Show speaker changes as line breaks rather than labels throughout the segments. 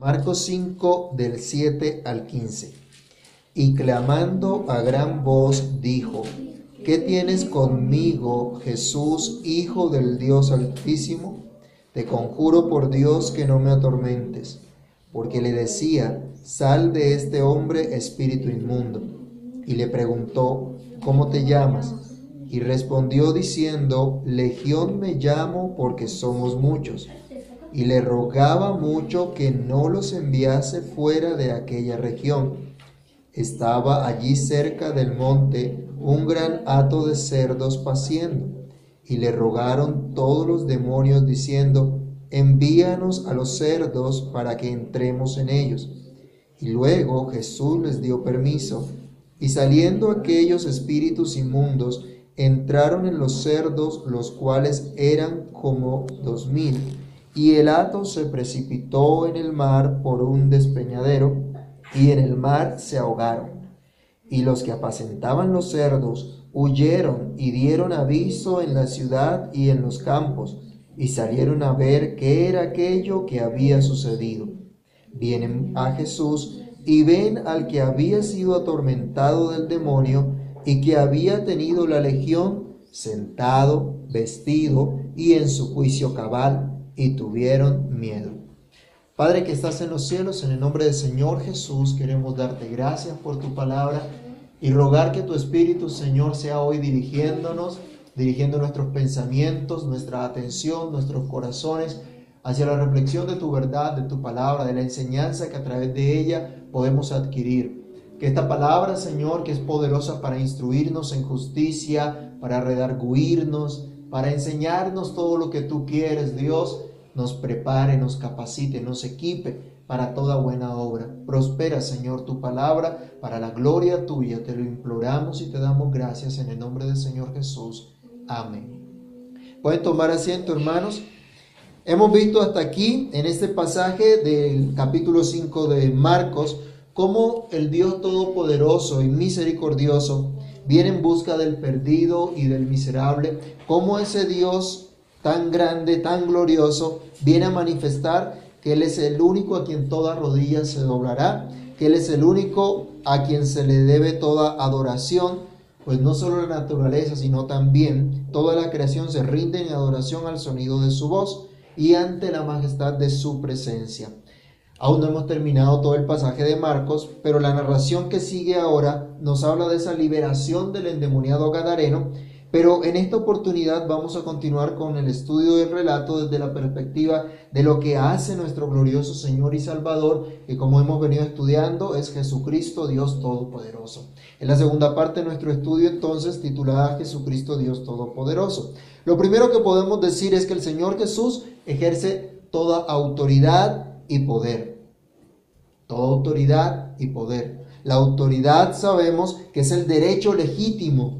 Marcos 5 del 7 al 15. Y clamando a gran voz dijo, ¿qué tienes conmigo, Jesús, Hijo del Dios Altísimo? Te conjuro por Dios que no me atormentes, porque le decía, sal de este hombre espíritu inmundo. Y le preguntó, ¿cómo te llamas? Y respondió diciendo, Legión me llamo porque somos muchos y le rogaba mucho que no los enviase fuera de aquella región. Estaba allí cerca del monte un gran hato de cerdos paciendo, y le rogaron todos los demonios diciendo, envíanos a los cerdos para que entremos en ellos. Y luego Jesús les dio permiso, y saliendo aquellos espíritus inmundos, entraron en los cerdos, los cuales eran como dos mil y el hato se precipitó en el mar por un despeñadero, y en el mar se ahogaron. Y los que apacentaban los cerdos huyeron y dieron aviso en la ciudad y en los campos, y salieron a ver qué era aquello que había sucedido. Vienen a Jesús y ven al que había sido atormentado del demonio y que había tenido la legión sentado, vestido y en su juicio cabal y tuvieron miedo. Padre que estás en los cielos, en el nombre del Señor Jesús, queremos darte gracias por tu palabra y rogar que tu Espíritu, Señor, sea hoy dirigiéndonos, dirigiendo nuestros pensamientos, nuestra atención, nuestros corazones hacia la reflexión de tu verdad, de tu palabra, de la enseñanza que a través de ella podemos adquirir. Que esta palabra, Señor, que es poderosa para instruirnos en justicia, para redarguirnos, para enseñarnos todo lo que tú quieres, Dios, nos prepare, nos capacite, nos equipe para toda buena obra. Prospera, Señor, tu palabra para la gloria tuya. Te lo imploramos y te damos gracias en el nombre del Señor Jesús. Amén. Pueden tomar asiento, hermanos. Hemos visto hasta aquí, en este pasaje del capítulo 5 de Marcos, cómo el Dios Todopoderoso y Misericordioso viene en busca del perdido y del miserable, como ese Dios tan grande, tan glorioso, viene a manifestar que Él es el único a quien toda rodilla se doblará, que Él es el único a quien se le debe toda adoración, pues no solo la naturaleza, sino también toda la creación se rinde en adoración al sonido de su voz y ante la majestad de su presencia. Aún no hemos terminado todo el pasaje de Marcos, pero la narración que sigue ahora nos habla de esa liberación del endemoniado Gadareno. Pero en esta oportunidad vamos a continuar con el estudio del relato desde la perspectiva de lo que hace nuestro glorioso Señor y Salvador, que como hemos venido estudiando es Jesucristo Dios Todopoderoso. En la segunda parte de nuestro estudio entonces titulada Jesucristo Dios Todopoderoso. Lo primero que podemos decir es que el Señor Jesús ejerce toda autoridad y poder. Toda autoridad y poder. La autoridad sabemos que es el derecho legítimo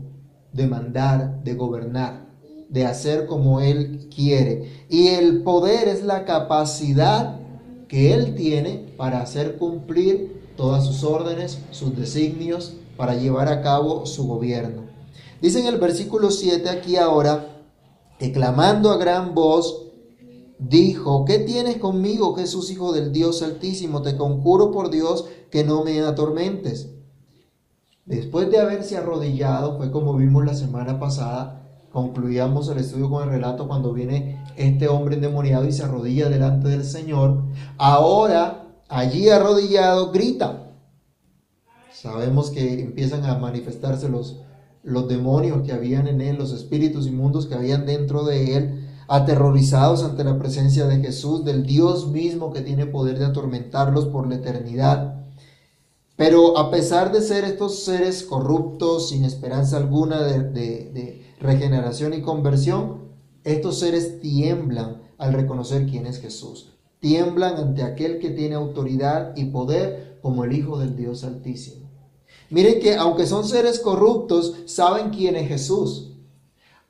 de mandar, de gobernar, de hacer como Él quiere. Y el poder es la capacidad que Él tiene para hacer cumplir todas sus órdenes, sus designios, para llevar a cabo su gobierno. Dice en el versículo 7 aquí ahora, que clamando a gran voz, dijo, ¿qué tienes conmigo, Jesús, Hijo del Dios Altísimo? Te conjuro por Dios que no me atormentes. Después de haberse arrodillado, fue como vimos la semana pasada, concluíamos el estudio con el relato cuando viene este hombre endemoniado y se arrodilla delante del Señor. Ahora, allí arrodillado, grita. Sabemos que empiezan a manifestarse los, los demonios que habían en él, los espíritus inmundos que habían dentro de él aterrorizados ante la presencia de Jesús, del Dios mismo que tiene poder de atormentarlos por la eternidad. Pero a pesar de ser estos seres corruptos, sin esperanza alguna de, regeneración y conversión, estos seres tiemblan al reconocer quién es Jesús. Tiemblan ante aquel que tiene autoridad y poder como el Hijo del Dios Altísimo. Miren que aunque son seres corruptos, saben quién es Jesús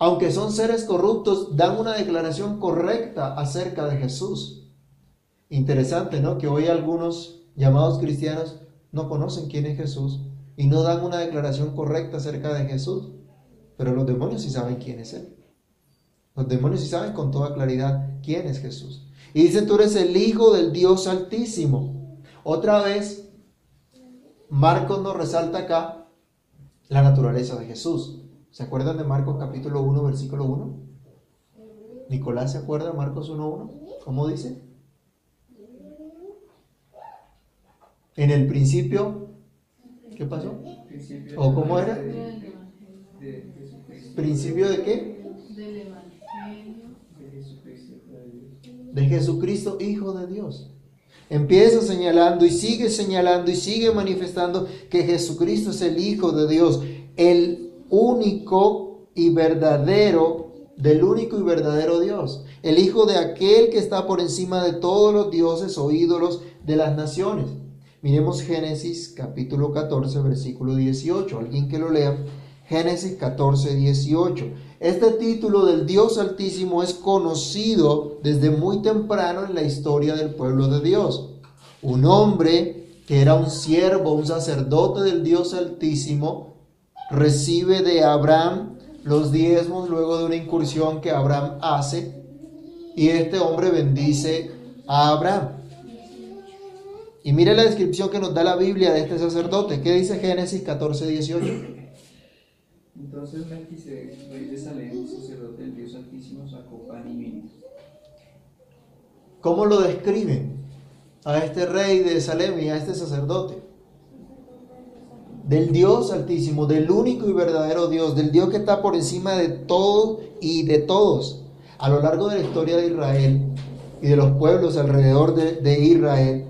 aunque son seres corruptos, dan una declaración correcta acerca de Jesús. Interesante, ¿no? Que hoy algunos llamados cristianos no conocen quién es Jesús y no dan una declaración correcta acerca de Jesús. Pero los demonios sí saben quién es Él. Los demonios sí saben con toda claridad quién es Jesús. Y dice, tú eres el Hijo del Dios Altísimo. Otra vez, Marcos nos resalta acá la naturaleza de Jesús. ¿Se acuerdan de Marcos capítulo 1, versículo 1? Nicolás se acuerda de Marcos 1.1. ¿Cómo dice? En el principio, ¿qué pasó? ¿O cómo era? ¿Principio de qué? De Jesucristo, Hijo de Dios. Empieza señalando y sigue señalando y sigue manifestando que Jesucristo es el Hijo de Dios, el único y verdadero, del único y verdadero Dios, el Hijo de aquel que está por encima de todos los dioses o ídolos de las naciones. Miremos Génesis capítulo 14, versículo 18. Alguien que lo lea. Génesis 14, 18. Este título del Dios Altísimo es conocido desde muy temprano en la historia del pueblo de Dios. Un hombre que era un siervo, un sacerdote del Dios Altísimo, recibe de Abraham los diezmos luego de una incursión que Abraham hace y este hombre bendice a Abraham. Y mire la descripción que nos da la Biblia de este sacerdote. ¿Qué dice Génesis 14, 18?
Entonces Melquisedec, rey de Salem, sacerdote del Dios Altísimo, sacó pan y vino.
¿Cómo lo describen a este rey de Salem y a este sacerdote? Del Dios Altísimo, del único y verdadero Dios, del Dios que está por encima de todo y de todos. A lo largo de la historia de Israel y de los pueblos alrededor de, de Israel,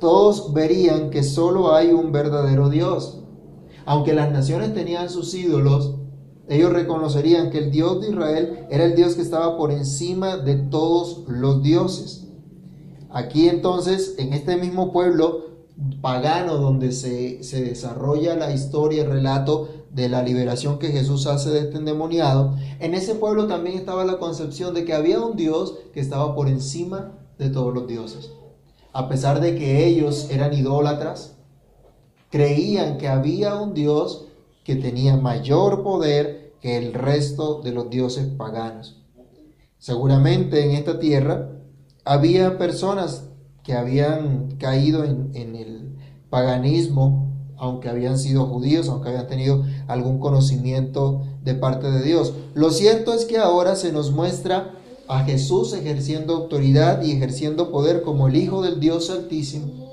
todos verían que solo hay un verdadero Dios. Aunque las naciones tenían sus ídolos, ellos reconocerían que el Dios de Israel era el Dios que estaba por encima de todos los dioses. Aquí entonces, en este mismo pueblo pagano donde se, se desarrolla la historia, el relato de la liberación que Jesús hace de este endemoniado, en ese pueblo también estaba la concepción de que había un Dios que estaba por encima de todos los dioses a pesar de que ellos eran idólatras, creían que había un Dios que tenía mayor poder que el resto de los dioses paganos. Seguramente en esta tierra había personas que habían caído en, el paganismo, aunque habían sido judíos, aunque habían tenido algún conocimiento de parte de Dios. Lo cierto es que ahora se nos muestra a Jesús ejerciendo autoridad y ejerciendo poder como el Hijo del Dios Altísimo,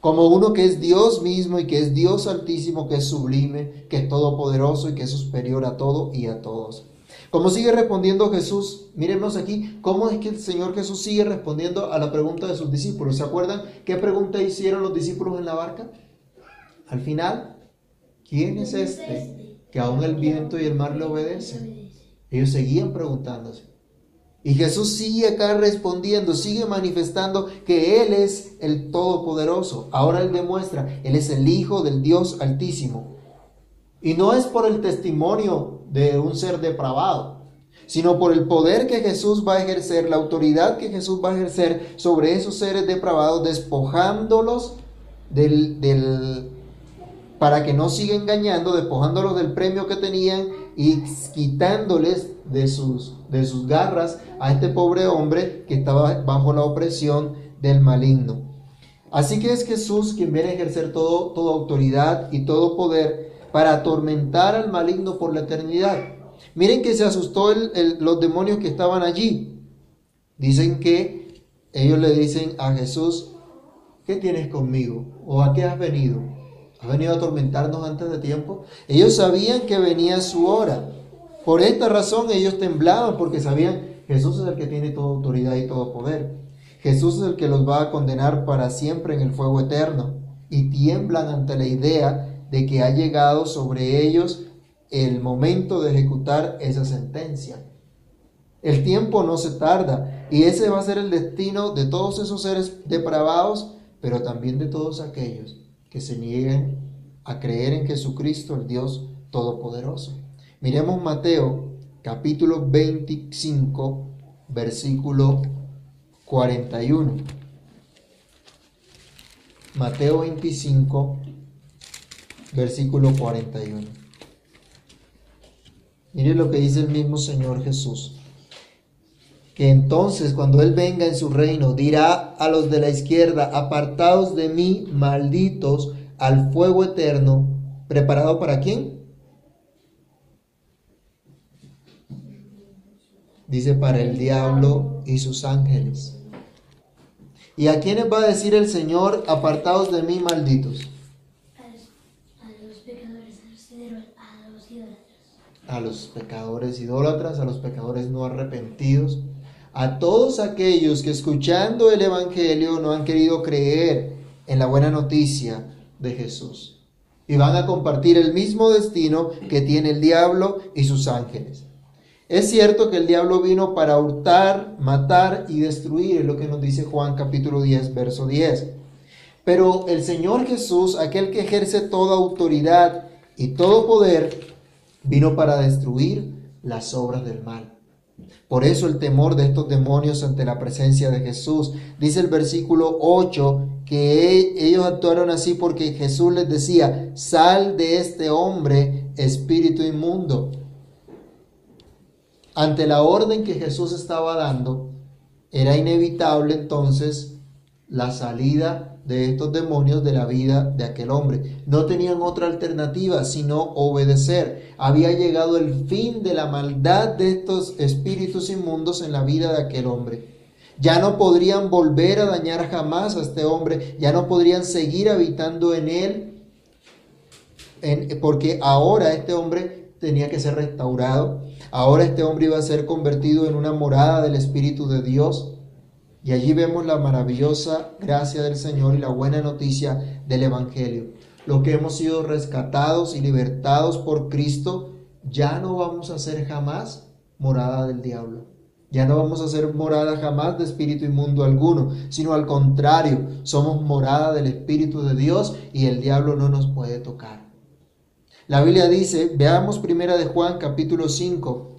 como uno que es Dios mismo y que es Dios Altísimo, que es sublime, que es todopoderoso y que es superior a todo y a todos. Como sigue respondiendo Jesús, mírenos aquí, cómo es que el Señor Jesús sigue respondiendo a la pregunta de sus discípulos. ¿Se acuerdan qué pregunta hicieron los discípulos en la barca? Al final, ¿quién es este que aún el viento y el mar le obedecen? Ellos seguían preguntándose. Y Jesús sigue acá respondiendo, sigue manifestando que Él es el Todopoderoso. Ahora Él demuestra, Él es el Hijo del Dios Altísimo. Y no es por el testimonio de un ser depravado, sino por el poder que Jesús va a ejercer, la autoridad que Jesús va a ejercer sobre esos seres depravados, despojándolos del, del para que no siga engañando, despojándolos del premio que tenían y quitándoles de sus, de sus garras a este pobre hombre que estaba bajo la opresión del maligno. Así que es Jesús quien viene a ejercer todo, toda autoridad y todo poder para atormentar al maligno por la eternidad. Miren que se asustó los demonios que estaban allí. Dicen que ellos le dicen a Jesús, ¿qué tienes conmigo? ¿O a qué has venido? ¿Has venido a atormentarnos antes de tiempo? Ellos sabían que venía su hora. Por esta razón ellos temblaban porque sabían Jesús es el que tiene toda autoridad y todo poder. Jesús es el que los va a condenar para siempre en el fuego eterno. Y tiemblan ante la idea de que ha llegado sobre ellos el momento de ejecutar esa sentencia. El tiempo no se tarda y ese va a ser el destino de todos esos seres depravados, pero también de todos aquellos que se nieguen a creer en Jesucristo, el Dios Todopoderoso. Miremos Mateo capítulo 25, versículo 41. Mateo 25, versículo 41. Mire lo que dice el mismo Señor Jesús. Que entonces cuando Él venga en su reino dirá a los de la izquierda, apartados de mí, malditos, al fuego eterno, preparado para quién? Dice para el diablo y sus ángeles. ¿Y a quiénes va a decir el Señor, apartados de mí, malditos?
A los pecadores, a los idólatras.
A los pecadores idólatras, a los pecadores no arrepentidos, a todos aquellos que escuchando el Evangelio no han querido creer en la buena noticia de Jesús. Y van a compartir el mismo destino que tiene el diablo y sus ángeles. Es cierto que el diablo vino para hurtar, matar y destruir, es lo que nos dice Juan capítulo 10, verso 10. Pero el Señor Jesús, aquel que ejerce toda autoridad y todo poder, vino para destruir las obras del mal. Por eso el temor de estos demonios ante la presencia de Jesús. Dice el versículo 8 que e, ellos actuaron así porque Jesús les decía, sal de este hombre, espíritu inmundo. Ante la orden que Jesús estaba dando, era inevitable entonces la salida de estos demonios de la vida de aquel hombre. No tenían otra alternativa sino obedecer. Había llegado el fin de la maldad de estos espíritus inmundos en la vida de aquel hombre. Ya no podrían volver a dañar jamás a este hombre, ya no podrían seguir habitando en él, porque ahora este hombre tenía que ser restaurado, ahora este hombre iba a ser convertido en una morada del Espíritu de Dios. Y allí vemos la maravillosa gracia del Señor y la buena noticia del Evangelio. Lo que hemos sido rescatados y libertados por Cristo, ya no vamos a ser jamás morada del diablo. Ya no vamos a ser morada jamás de espíritu inmundo alguno, sino al contrario, somos morada del Espíritu de Dios y el diablo no nos puede tocar. La Biblia dice, veamos primera de Juan capítulo 5,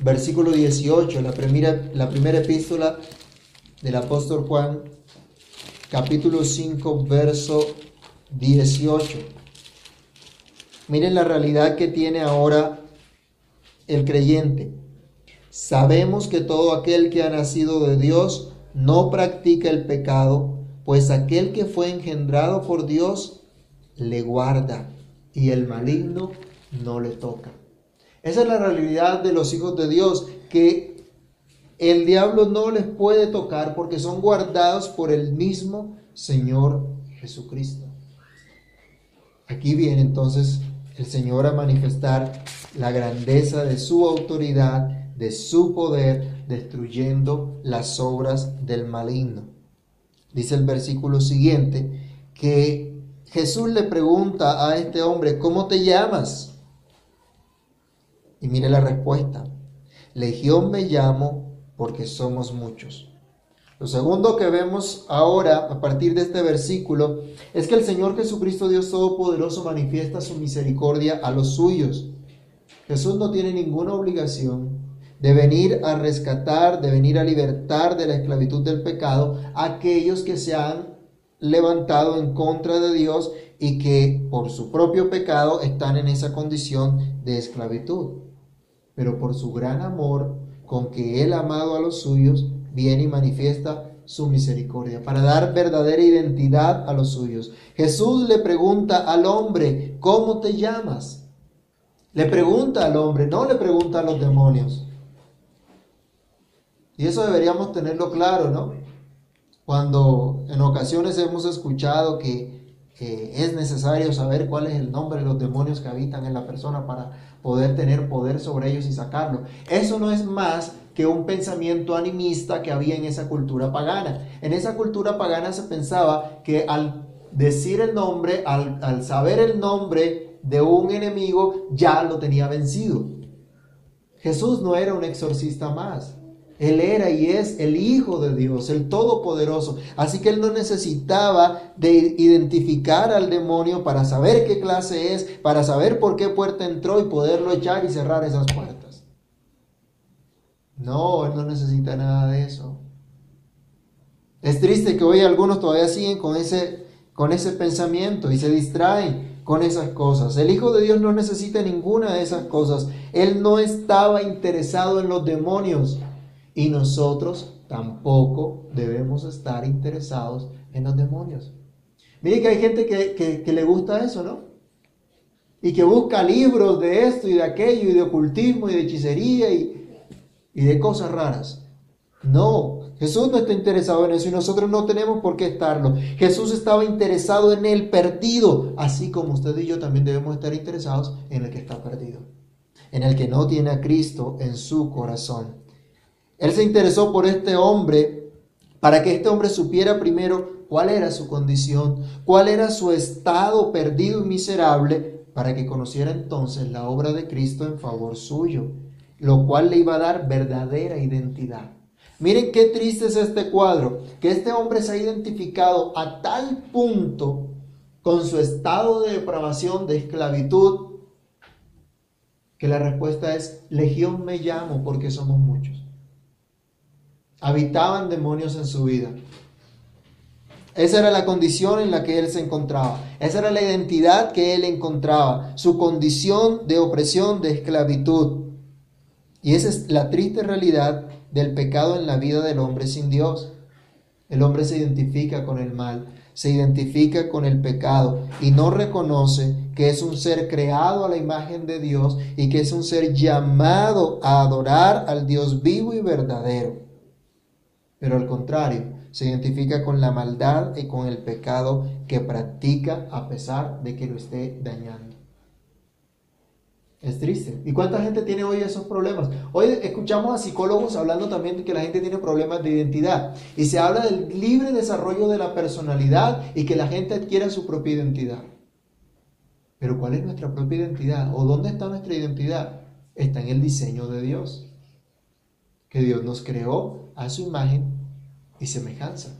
versículo 18, la primera, la primera epístola del apóstol Juan, capítulo 5, verso 18. Miren la realidad que tiene ahora el creyente. Sabemos que todo aquel que ha nacido de Dios no practica el pecado, pues aquel que fue engendrado por Dios le guarda y el maligno no le toca. Esa es la realidad de los hijos de Dios, que el diablo no les puede tocar porque son guardados por el mismo Señor Jesucristo. Aquí viene entonces el Señor a manifestar la grandeza de su autoridad, de su poder, destruyendo las obras del maligno. Dice el versículo siguiente que Jesús le pregunta a este hombre, ¿cómo te llamas? Y mire la respuesta. Legión me llamo porque somos muchos. Lo segundo que vemos ahora a partir de este versículo es que el Señor Jesucristo Dios Todopoderoso manifiesta su misericordia a los suyos. Jesús no tiene ninguna obligación de venir a rescatar, de venir a libertar de la esclavitud del pecado a aquellos que se han levantado en contra de Dios y que por su propio pecado están en esa condición de esclavitud. Pero por su gran amor con que Él, amado a los suyos, viene y manifiesta su misericordia, para dar verdadera identidad a los suyos. Jesús le pregunta al hombre, ¿cómo te llamas? Le pregunta al hombre, no le pregunta a los demonios. Y eso deberíamos tenerlo claro, ¿no? Cuando en ocasiones hemos escuchado que es necesario saber cuál es el nombre de los demonios que habitan en la persona para poder tener poder sobre ellos y sacarlo. Eso no es más que un pensamiento animista que había en esa cultura pagana. En esa cultura pagana se pensaba que al decir el nombre, al, al saber el nombre de un enemigo, ya lo tenía vencido. Jesús no era un exorcista más. Él era y es el Hijo de Dios, el Todopoderoso. Así que él no necesitaba de identificar al demonio para saber qué clase es, para saber por qué puerta entró y poderlo echar y cerrar esas puertas. No, él no necesita nada de eso. Es triste que hoy algunos todavía siguen con ese, con ese pensamiento y se distraen con esas cosas. El Hijo de Dios no necesita ninguna de esas cosas. Él no estaba interesado en los demonios. Y nosotros tampoco debemos estar interesados en los demonios. Mire que hay gente que, le gusta eso, ¿no? Y que busca libros de esto y de aquello y de ocultismo y de hechicería y, y de cosas raras. No, Jesús no está interesado en eso y nosotros no tenemos por qué estarlo. Jesús estaba interesado en el perdido, así como usted y yo también debemos estar interesados en el que está perdido, en el que no tiene a Cristo en su corazón. Él se interesó por este hombre para que este hombre supiera primero cuál era su condición, cuál era su estado perdido y miserable, para que conociera entonces la obra de Cristo en favor suyo, lo cual le iba a dar verdadera identidad. Miren qué triste es este cuadro, que este hombre se ha identificado a tal punto con su estado de depravación, de esclavitud, que la respuesta es, Legión me llamo porque somos muchos. Habitaban demonios en su vida. Esa era la condición en la que él se encontraba. Esa era la identidad que él encontraba. Su condición de opresión, de esclavitud. Y esa es la triste realidad del pecado en la vida del hombre sin Dios. El hombre se identifica con el mal, se identifica con el pecado y no reconoce que es un ser creado a la imagen de Dios y que es un ser llamado a adorar al Dios vivo y verdadero. Pero al contrario, se identifica con la maldad y con el pecado que practica a pesar de que lo esté dañando. Es triste. ¿Y cuánta gente tiene hoy esos problemas? Hoy escuchamos a psicólogos hablando también de que la gente tiene problemas de identidad. Y se habla del libre desarrollo de la personalidad y que la gente adquiera su propia identidad. Pero ¿cuál es nuestra propia identidad? ¿O dónde está nuestra identidad? Está en el diseño de Dios. Que Dios nos creó a su imagen y semejanza.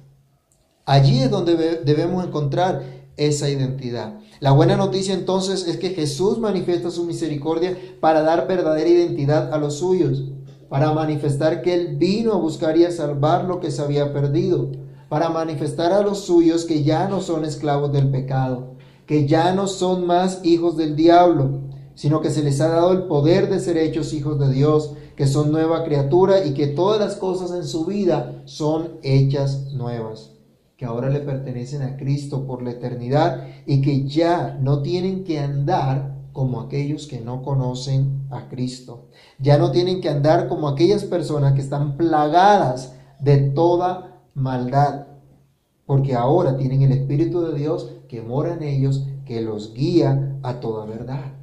Allí es donde debemos encontrar esa identidad. La buena noticia entonces es que Jesús manifiesta su misericordia para dar verdadera identidad a los suyos, para manifestar que Él vino a buscar y a salvar lo que se había perdido, para manifestar a los suyos que ya no son esclavos del pecado, que ya no son más hijos del diablo, sino que se les ha dado el poder de ser hechos hijos de Dios, que son nueva criatura y que todas las cosas en su vida son hechas nuevas que ahora le pertenecen a Cristo por la eternidad y que ya no tienen que andar como aquellos que no conocen a Cristo. Ya no tienen que andar como aquellas personas que están plagadas de toda maldad, porque ahora tienen el Espíritu de Dios que mora en ellos, que los guía a toda verdad.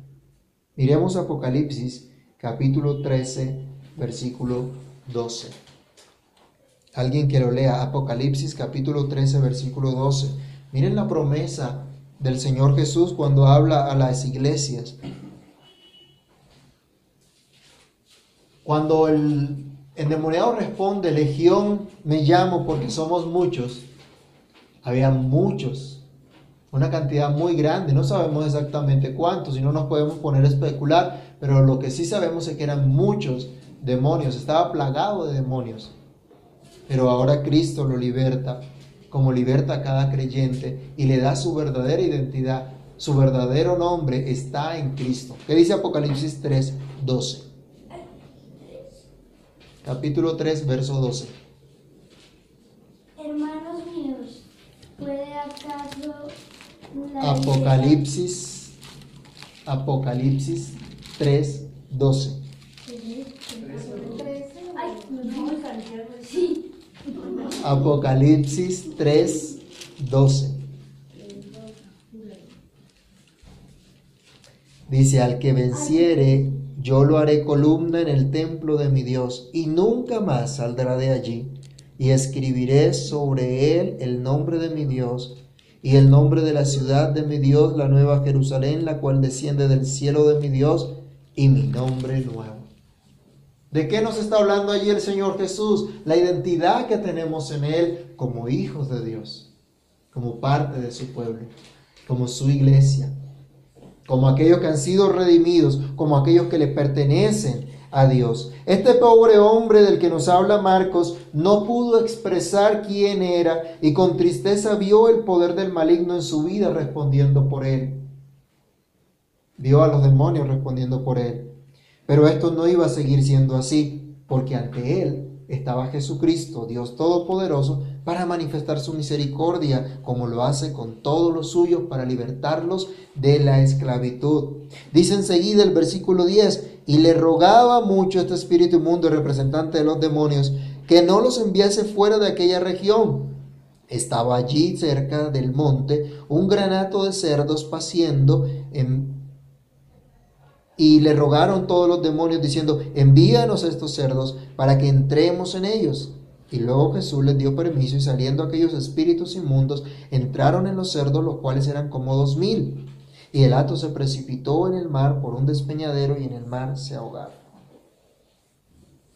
Miremos Apocalipsis capítulo 13, versículo 12. Alguien que lo lea, Apocalipsis capítulo 13, versículo 12. Miren la promesa del Señor Jesús cuando habla a las iglesias. Cuando el endemoniado responde, Legión me llamo porque somos muchos, había muchos, una cantidad muy grande, no sabemos exactamente cuántos y no nos podemos poner a especular, pero lo que sí sabemos es que eran muchos demonios, estaba plagado de demonios pero ahora Cristo lo liberta, como liberta a cada creyente y le da su verdadera identidad. Su verdadero nombre está en Cristo. ¿Qué dice Apocalipsis 3, 12? Capítulo 3, verso 12.
Hermanos míos, ¿puede acaso
Apocalipsis, Apocalipsis 3, 12. Apocalipsis 3, 12. Dice, al que venciere, yo lo haré columna en el templo de mi Dios, y nunca más saldrá de allí. Y escribiré sobre él el nombre de mi Dios, y el nombre de la ciudad de mi Dios, la nueva Jerusalén, la cual desciende del cielo de mi Dios, y mi nombre nuevo. ¿De qué nos está hablando allí el Señor Jesús? La identidad que tenemos en Él como hijos de Dios, como parte de su pueblo, como su iglesia, como aquellos que han sido redimidos, como aquellos que le pertenecen a Dios. Este pobre hombre del que nos habla Marcos no pudo expresar quién era y con tristeza vio el poder del maligno en su vida respondiendo por él. Vio a los demonios respondiendo por él. Pero esto no iba a seguir siendo así, porque ante él estaba Jesucristo, Dios Todopoderoso, para manifestar su misericordia, como lo hace con todos los suyos, para libertarlos de la esclavitud. Dice enseguida el versículo 10, y le rogaba mucho este espíritu inmundo, representante de los demonios, que no los enviase fuera de aquella región. Estaba allí cerca del monte un granato de cerdos paciendo en y le rogaron todos los demonios diciendo, envíanos estos cerdos para que entremos en ellos. Y luego Jesús les dio permiso y saliendo aquellos espíritus inmundos, entraron en los cerdos, los cuales eran como dos mil. Y el hato se precipitó en el mar por un despeñadero y en el mar se ahogaron.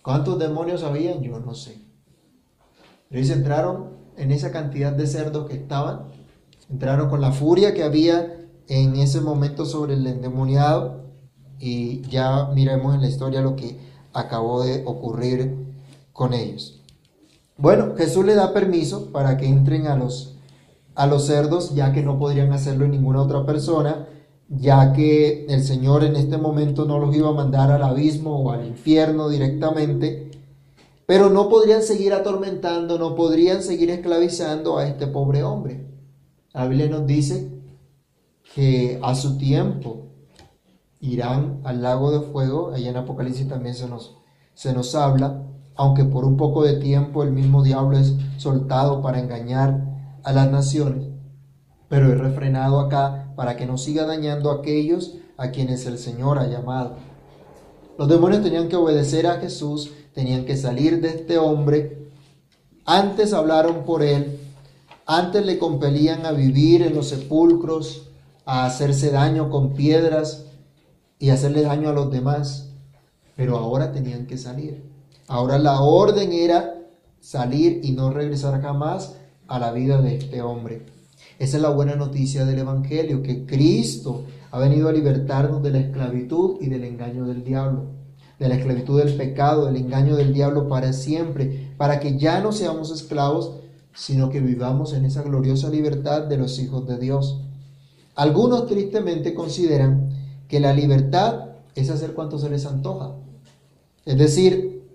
¿Cuántos demonios habían? Yo no sé. Pero ellos entraron en esa cantidad de cerdos que estaban, entraron con la furia que había en ese momento sobre el endemoniado y ya miremos en la historia lo que acabó de ocurrir con ellos. Bueno, Jesús le da permiso para que entren a los, a los cerdos, ya que no podrían hacerlo ninguna otra persona, ya que el Señor en este momento no los iba a mandar al abismo o al infierno directamente, pero no podrían seguir atormentando, no podrían seguir esclavizando a este pobre hombre. La Biblia nos dice que a su tiempo irán al lago de fuego, allá en Apocalipsis también se nos, se nos habla, aunque por un poco de tiempo el mismo diablo es soltado para engañar a las naciones, pero es refrenado acá para que no siga dañando a aquellos a quienes el Señor ha llamado. Los demonios tenían que obedecer a Jesús, tenían que salir de este hombre. Antes hablaron por él, antes le compelían a vivir en los sepulcros, a hacerse daño con piedras, y hacerle daño a los demás, pero ahora tenían que salir. Ahora la orden era salir y no regresar jamás a la vida de este hombre. Esa es la buena noticia del Evangelio, que Cristo ha venido a libertarnos de la esclavitud y del engaño del diablo, de la esclavitud del pecado, del engaño del diablo para siempre, para que ya no seamos esclavos, sino que vivamos en esa gloriosa libertad de los hijos de Dios. Algunos tristemente consideran que la libertad es hacer cuanto se les antoja. Es decir,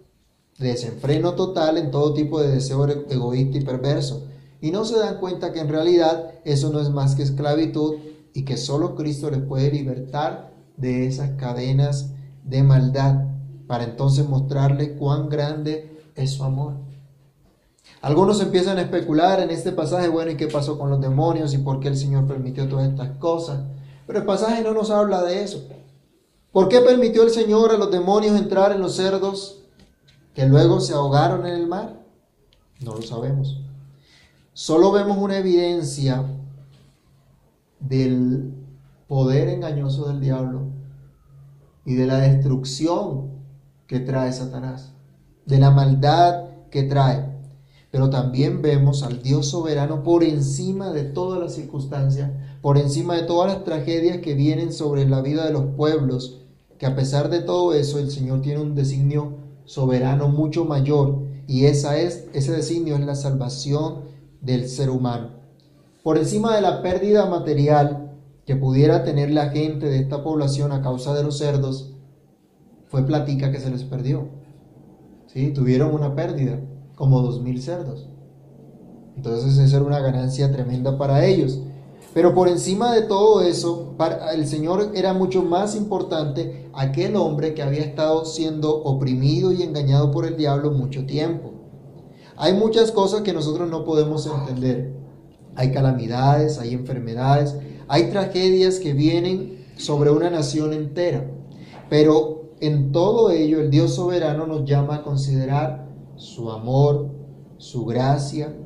desenfreno total en todo tipo de deseo egoísta y perverso. Y no se dan cuenta que en realidad eso no es más que esclavitud y que solo Cristo les puede libertar de esas cadenas de maldad para entonces mostrarle cuán grande es su amor. Algunos empiezan a especular en este pasaje, bueno, ¿y qué pasó con los demonios y por qué el Señor permitió todas estas cosas? Pero el pasaje no nos habla de eso. ¿Por qué permitió el Señor a los demonios entrar en los cerdos que luego se ahogaron en el mar? No lo sabemos. Solo vemos una evidencia del poder engañoso del diablo y de la destrucción que trae Satanás, de la maldad que trae. Pero también vemos al Dios soberano por encima de todas las circunstancias, por encima de todas las tragedias que vienen sobre la vida de los pueblos, que a pesar de todo eso el Señor tiene un designio soberano mucho mayor y esa es, ese designio es la salvación del ser humano. Por encima de la pérdida material que pudiera tener la gente de esta población a causa de los cerdos, fue platica que se les perdió. ¿Sí? Tuvieron una pérdida, como dos mil cerdos. Entonces esa era una ganancia tremenda para ellos. Pero por encima de todo eso, para el Señor era mucho más importante aquel hombre que había estado siendo oprimido y engañado por el diablo mucho tiempo. Hay muchas cosas que nosotros no podemos entender. Hay calamidades, hay enfermedades, hay tragedias que vienen sobre una nación entera. Pero en todo ello el Dios soberano nos llama a considerar su amor, su gracia,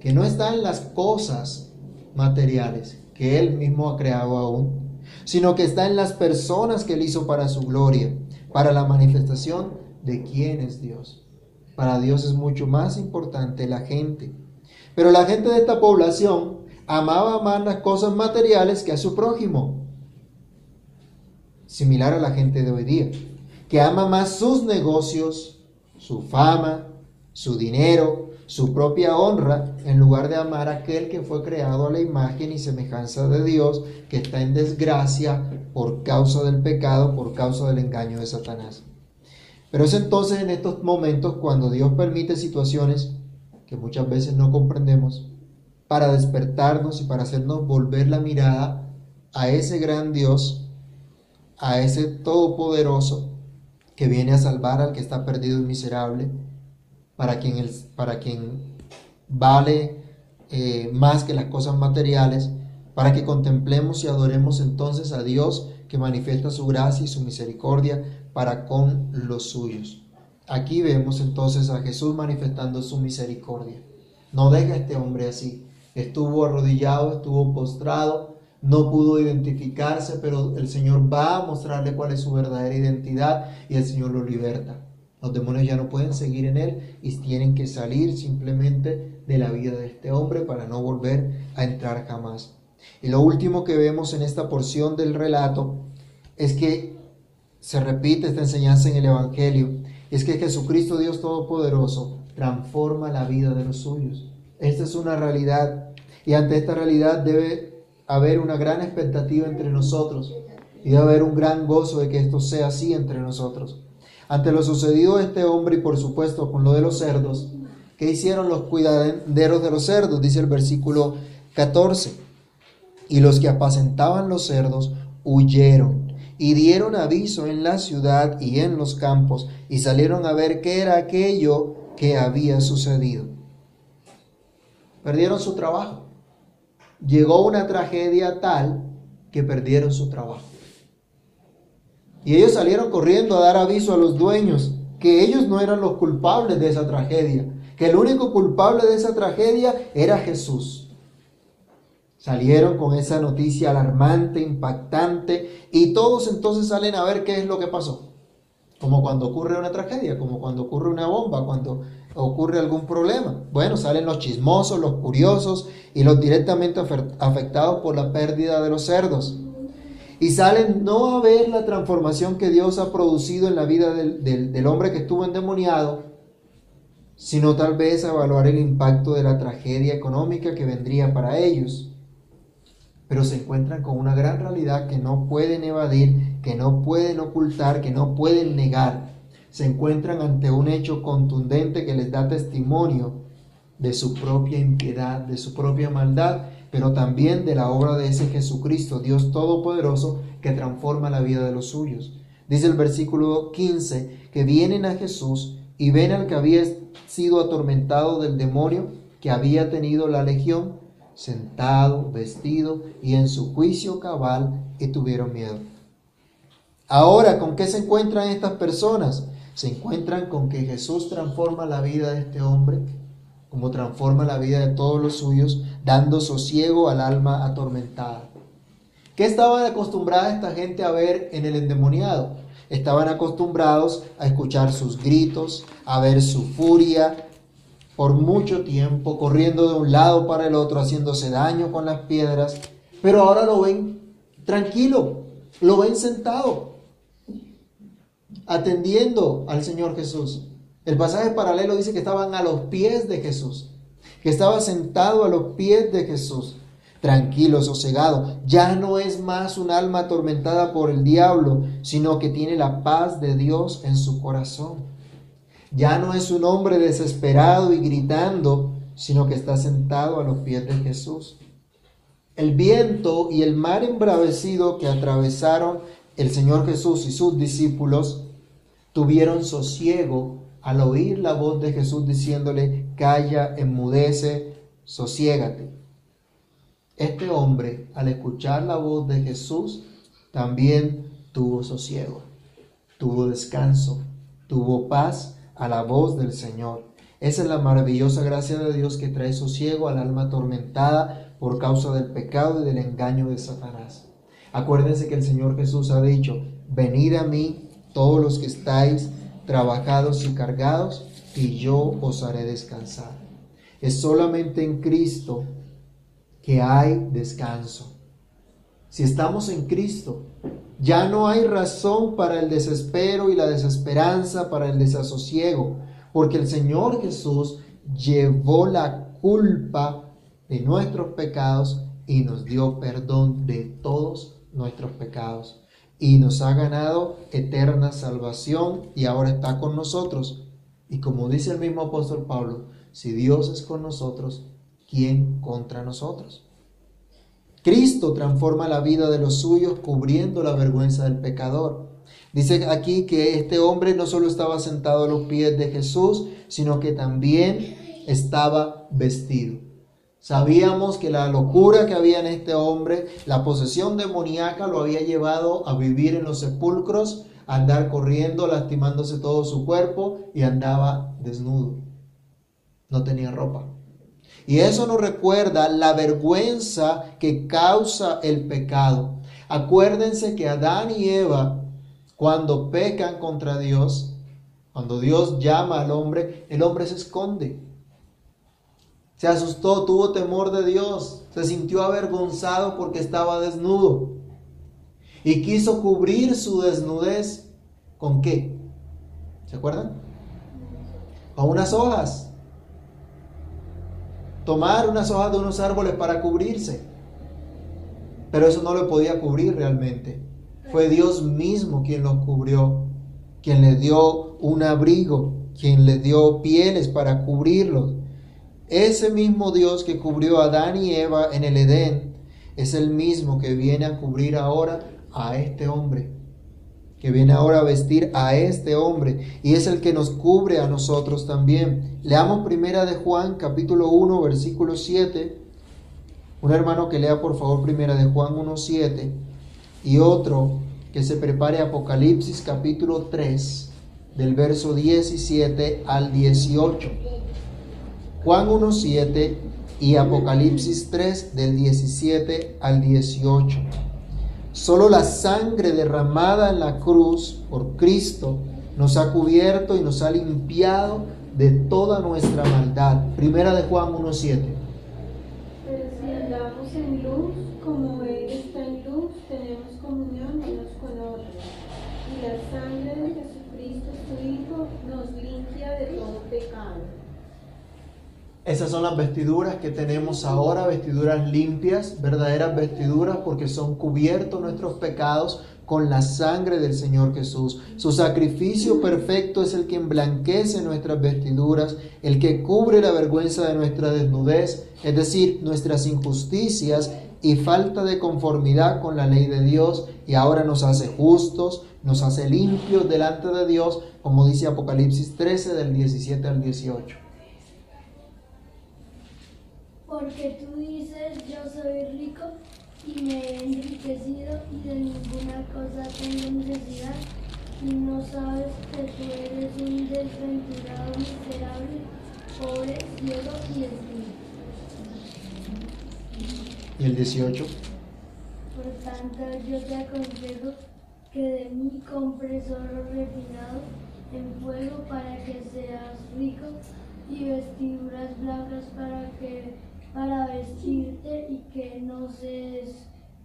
que no está en las cosas materiales que Él mismo ha creado aún, sino que está en las personas que Él hizo para su gloria, para la manifestación de quién es Dios. Para Dios es mucho más importante la gente. Pero la gente de esta población amaba más las cosas materiales que a su prójimo. Similar a la gente de hoy día, que ama más sus negocios, su fama, su dinero, su propia honra en lugar de amar a aquel que fue creado a la imagen y semejanza de Dios, que está en desgracia por causa del pecado, por causa del engaño de Satanás. Pero es entonces en estos momentos cuando Dios permite situaciones que muchas veces no comprendemos para despertarnos y para hacernos volver la mirada a ese gran Dios, a ese todopoderoso que viene a salvar al que está perdido y miserable, para quien, el, para quien vale eh, más que las cosas materiales, para que contemplemos y adoremos entonces a Dios que manifiesta su gracia y su misericordia para con los suyos. Aquí vemos entonces a Jesús manifestando su misericordia. No deja a este hombre así. Estuvo arrodillado, estuvo postrado, no pudo identificarse, pero el Señor va a mostrarle cuál es su verdadera identidad y el Señor lo liberta. Los demonios ya no pueden seguir en él y tienen que salir simplemente de la vida de este hombre para no volver a entrar jamás. Y lo último que vemos en esta porción del relato es que se repite esta enseñanza en el Evangelio, es que Jesucristo Dios Todopoderoso transforma la vida de los suyos. Esta es una realidad y ante esta realidad debe haber una gran expectativa entre nosotros y debe haber un gran gozo de que esto sea así entre nosotros. Ante lo sucedido este hombre y por supuesto con lo de los cerdos, ¿qué hicieron los cuidaderos de los cerdos? Dice el versículo 14. Y los que apacentaban los cerdos huyeron y dieron aviso en la ciudad y en los campos y salieron a ver qué era aquello que había sucedido. Perdieron su trabajo llegó una tragedia tal que perdieron su trabajo. Y ellos salieron corriendo a dar aviso a los dueños que ellos no eran los culpables de esa tragedia, que el único culpable de esa tragedia era Jesús. Salieron con esa noticia alarmante, impactante, y todos entonces salen a ver qué es lo que pasó. Como cuando ocurre una tragedia, como cuando ocurre una bomba, cuando ocurre algún problema. Bueno, salen los chismosos, los curiosos y los directamente afectados por la pérdida de los cerdos. Y salen no a ver la transformación que Dios ha producido en la vida del, hombre que estuvo endemoniado, sino tal vez a evaluar el impacto de la tragedia económica que vendría para ellos. Pero se encuentran con una gran realidad que no pueden evadir, que no pueden ocultar, que no pueden negar se encuentran ante un hecho contundente que les da testimonio de su propia impiedad, de su propia maldad, pero también de la obra de ese Jesucristo, Dios Todopoderoso, que transforma la vida de los suyos. Dice el versículo 15, que vienen a Jesús y ven al que había sido atormentado del demonio, que había tenido la legión, sentado, vestido y en su juicio cabal, y tuvieron miedo. Ahora, ¿con qué se encuentran estas personas? se encuentran con que Jesús transforma la vida de este hombre, como transforma la vida de todos los suyos, dando sosiego al alma atormentada. ¿Qué estaban acostumbrada esta gente a ver en el endemoniado? Estaban acostumbrados a escuchar sus gritos, a ver su furia por mucho tiempo, corriendo de un lado para el otro, haciéndose daño con las piedras, pero ahora lo ven tranquilo, lo ven sentado, atendiendo al Señor Jesús. El pasaje paralelo dice que estaban a los pies de Jesús, que estaba sentado a los pies de Jesús, tranquilo, sosegado. Ya no es más un alma atormentada por el diablo, sino que tiene la paz de Dios en su corazón. Ya no es un hombre desesperado y gritando, sino que está sentado a los pies de Jesús. El viento y el mar embravecido que atravesaron el Señor Jesús y sus discípulos tuvieron sosiego al oír la voz de Jesús diciéndole, calla, enmudece, sosiégate. Este hombre, al escuchar la voz de Jesús, también tuvo sosiego, tuvo descanso, tuvo paz a la voz del Señor. Esa es la maravillosa gracia de Dios que trae sosiego al alma atormentada por causa del pecado y del engaño de Satanás. Acuérdense que el Señor Jesús ha dicho, venid a mí todos los que estáis trabajados y cargados, y yo os haré descansar. Es solamente en Cristo que hay descanso. Si estamos en Cristo, ya no hay razón para el desespero y la desesperanza, para el desasosiego, porque el Señor Jesús llevó la culpa de nuestros pecados y nos dio perdón de todos nuestros pecados y nos ha ganado eterna salvación y ahora está con nosotros. Y como dice el mismo apóstol Pablo, si Dios es con nosotros, ¿quién contra nosotros? Cristo transforma la vida de los suyos cubriendo la vergüenza del pecador. Dice aquí que este hombre no solo estaba sentado a los pies de Jesús, sino que también estaba vestido. Sabíamos que la locura que había en este hombre, la posesión demoníaca lo había llevado a vivir en los sepulcros, a andar corriendo, lastimándose todo su cuerpo y andaba desnudo. No tenía ropa. Y eso nos recuerda la vergüenza que causa el pecado. Acuérdense que Adán y Eva, cuando pecan contra Dios, cuando Dios llama al hombre, el hombre se esconde. Se asustó, tuvo temor de Dios, se sintió avergonzado porque estaba desnudo. Y quiso cubrir su desnudez con qué? ¿Se acuerdan? Con unas hojas tomar unas hojas de unos árboles para cubrirse. Pero eso no lo podía cubrir realmente. Fue Dios mismo quien los cubrió, quien le dio un abrigo, quien le dio pieles para cubrirlos. Ese mismo Dios que cubrió a Adán y Eva en el Edén es el mismo que viene a cubrir ahora a este hombre que viene ahora a vestir a este hombre y es el que nos cubre a nosotros también. Leamos primera de Juan capítulo 1 versículo 7. Un hermano que lea por favor primera de Juan 1 7 y otro que se prepare Apocalipsis capítulo 3 del verso 17 al 18. Juan 1 7 y Apocalipsis 3 del 17 al 18. Solo la sangre derramada en la cruz por Cristo nos ha cubierto y nos ha limpiado de toda nuestra maldad. Primera de Juan 1.7.
Pero si andamos en luz, como Él está en luz, tenemos comunión unos con otros. Y la sangre de Jesucristo, su Hijo, nos limpia de todo pecado.
Esas son las vestiduras que tenemos ahora, vestiduras limpias, verdaderas vestiduras porque son cubiertos nuestros pecados con la sangre del Señor Jesús. Su sacrificio perfecto es el que emblanquece nuestras vestiduras, el que cubre la vergüenza de nuestra desnudez, es decir, nuestras injusticias y falta de conformidad con la ley de Dios y ahora nos hace justos, nos hace limpios delante de Dios, como dice Apocalipsis 13 del 17 al 18.
Porque tú dices, yo soy rico y me he enriquecido y de ninguna cosa tengo necesidad y no sabes que tú eres un desventurado, miserable, pobre, ciego y desnudo.
¿Y el 18?
Por tanto, yo te aconsejo que de mí compres oro refinado en fuego para que seas rico y vestiduras blancas para que para vestirte y que no se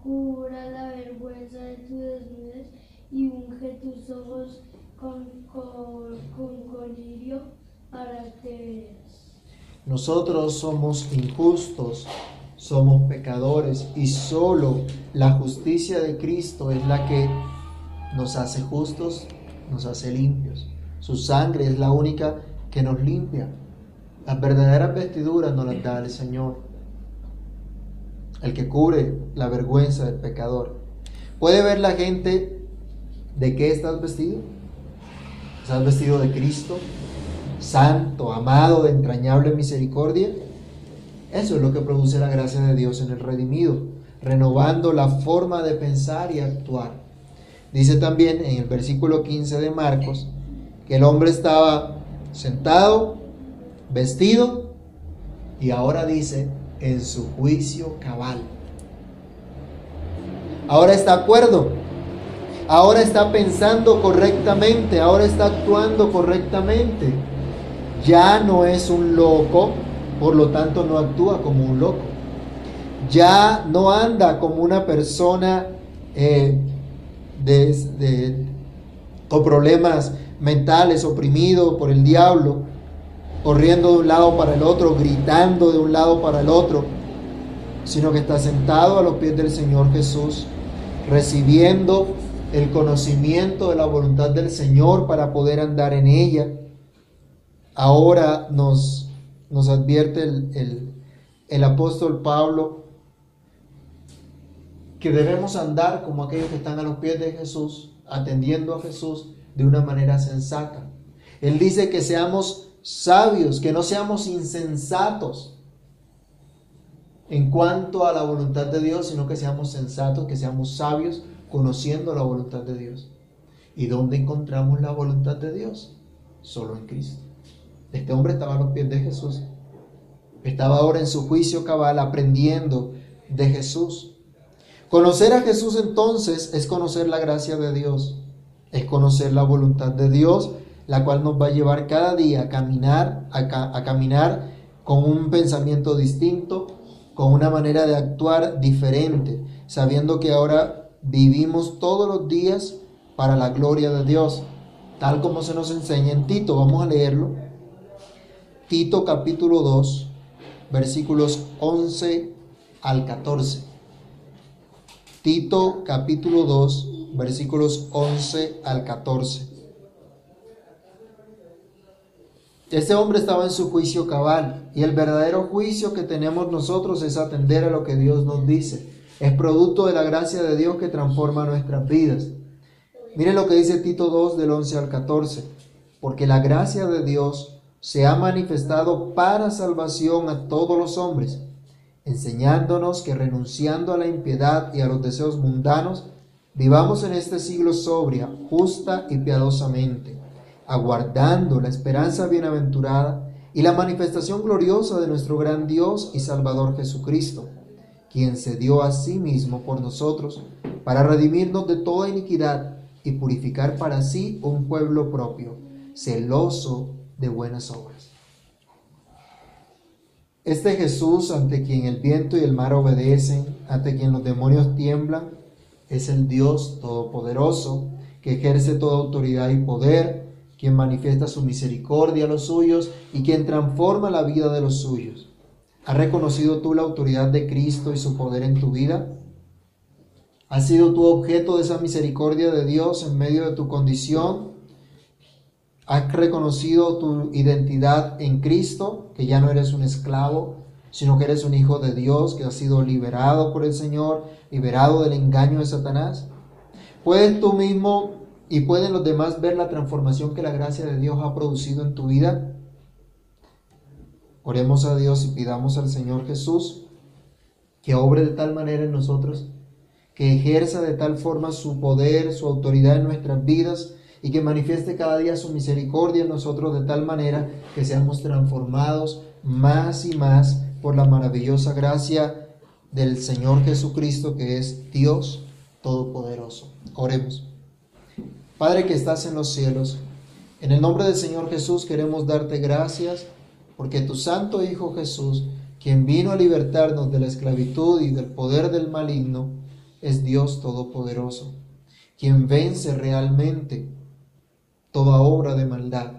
descubra la vergüenza de tu desnudez y unge tus ojos con, con, con colirio para que.
Nosotros somos injustos, somos pecadores y solo la justicia de Cristo es la que nos hace justos, nos hace limpios. Su sangre es la única que nos limpia. Las verdaderas vestiduras nos las da el Señor, el que cubre la vergüenza del pecador. ¿Puede ver la gente de qué estás vestido? ¿Estás vestido de Cristo? Santo, amado, de entrañable misericordia. Eso es lo que produce la gracia de Dios en el redimido, renovando la forma de pensar y actuar. Dice también en el versículo 15 de Marcos que el hombre estaba sentado vestido y ahora dice en su juicio cabal. Ahora está acuerdo, ahora está pensando correctamente, ahora está actuando correctamente. Ya no es un loco, por lo tanto no actúa como un loco. Ya no anda como una persona eh, con problemas mentales, oprimido por el diablo, corriendo de un lado para el otro, gritando de un lado para el otro, sino que está sentado a los pies del Señor Jesús, recibiendo el conocimiento de la voluntad del Señor para poder andar en ella. Ahora nos, nos advierte el, el, apóstol Pablo que debemos andar como aquellos que están a los pies de Jesús, atendiendo a Jesús de una manera sensata. Él dice que seamos sabios, que no seamos insensatos en cuanto a la voluntad de Dios, sino que seamos sensatos, que seamos sabios conociendo la voluntad de Dios. ¿Y dónde encontramos la voluntad de Dios? Solo en Cristo. Este hombre estaba a los pies de Jesús. Estaba ahora en su juicio cabal aprendiendo de Jesús. Conocer a Jesús entonces es conocer la gracia de Dios, es conocer la voluntad de Dios, la cual nos va a llevar cada día a caminar, a, caminar con un pensamiento distinto, con una manera de actuar diferente, sabiendo que ahora vivimos todos los días para la gloria de Dios, tal como se nos enseña en Tito. Vamos a leerlo. Tito capítulo 2, versículos 11 al 14. Tito capítulo 2, versículos 11 al 14. Este hombre estaba en su juicio cabal y el verdadero juicio que tenemos nosotros es atender a lo que Dios nos dice. Es producto de la gracia de Dios que transforma nuestras vidas. Miren lo que dice Tito 2 del 11 al 14. Porque la gracia de Dios se ha manifestado para salvación a todos los hombres, enseñándonos que renunciando a la impiedad y a los deseos mundanos, vivamos en este siglo sobria, justa y piadosamente aguardando la esperanza bienaventurada y la manifestación gloriosa de nuestro gran Dios y Salvador Jesucristo, quien se dio a sí mismo por nosotros para redimirnos de toda iniquidad y purificar para sí un pueblo propio, celoso de buenas obras. Este Jesús ante quien el viento y el mar obedecen, ante quien los demonios tiemblan, es el Dios Todopoderoso, que ejerce toda autoridad y poder, quien manifiesta su misericordia a los suyos y quien transforma la vida de los suyos. ¿Has reconocido tú la autoridad de Cristo y su poder en tu vida? ¿Has sido tú objeto de esa misericordia de Dios en medio de tu condición? ¿Has reconocido tu identidad en Cristo, que ya no eres un esclavo, sino que eres un hijo de Dios, que has sido liberado por el Señor, liberado del engaño de Satanás? ¿Puedes tú mismo ¿Y pueden los demás ver la transformación que la gracia de Dios ha producido en tu vida? Oremos a Dios y pidamos al Señor Jesús que obre de tal manera en nosotros, que ejerza de tal forma su poder, su autoridad en nuestras vidas y que manifieste cada día su misericordia en nosotros de tal manera que seamos transformados más y más por la maravillosa gracia del Señor Jesucristo que es Dios Todopoderoso. Oremos. Padre que estás en los cielos, en el nombre del Señor Jesús queremos darte gracias porque tu Santo Hijo Jesús, quien vino a libertarnos de la esclavitud y del poder del maligno, es Dios Todopoderoso, quien vence realmente toda obra de maldad.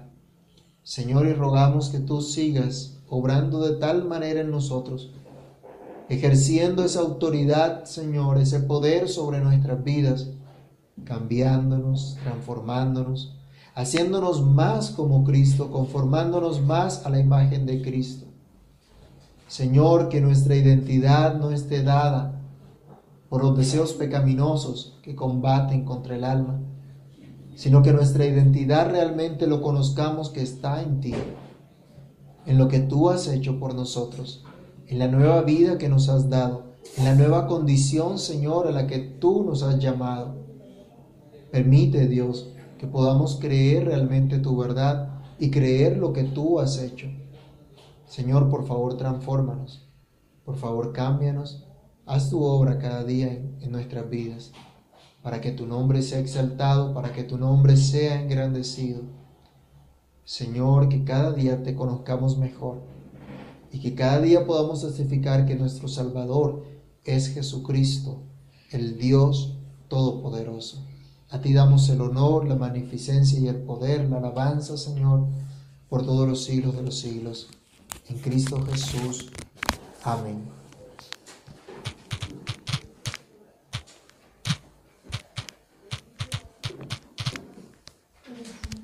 Señor, y rogamos que tú sigas obrando de tal manera en nosotros, ejerciendo esa autoridad, Señor, ese poder sobre nuestras vidas, cambiándonos, transformándonos, haciéndonos más como Cristo, conformándonos más a la imagen de Cristo. Señor, que nuestra identidad no esté dada por los deseos pecaminosos que combaten contra el alma, sino que nuestra identidad realmente lo conozcamos que está en ti, en lo que tú has hecho por nosotros, en la nueva vida que nos has dado, en la nueva condición, Señor, a la que tú nos has llamado Permite, Dios, que podamos creer realmente tu verdad y creer lo que tú has hecho. Señor, por favor, transfórmanos. Por favor, cámbianos. Haz tu obra cada día en, nuestras vidas, para que tu nombre sea exaltado, para que tu nombre sea engrandecido. Señor, que cada día te conozcamos mejor y que cada día podamos testificar que nuestro Salvador es Jesucristo, el Dios Todopoderoso. A ti damos el honor, la magnificencia y el poder, la alabanza, Señor, por todos los siglos de los siglos. En Cristo Jesús. Amén.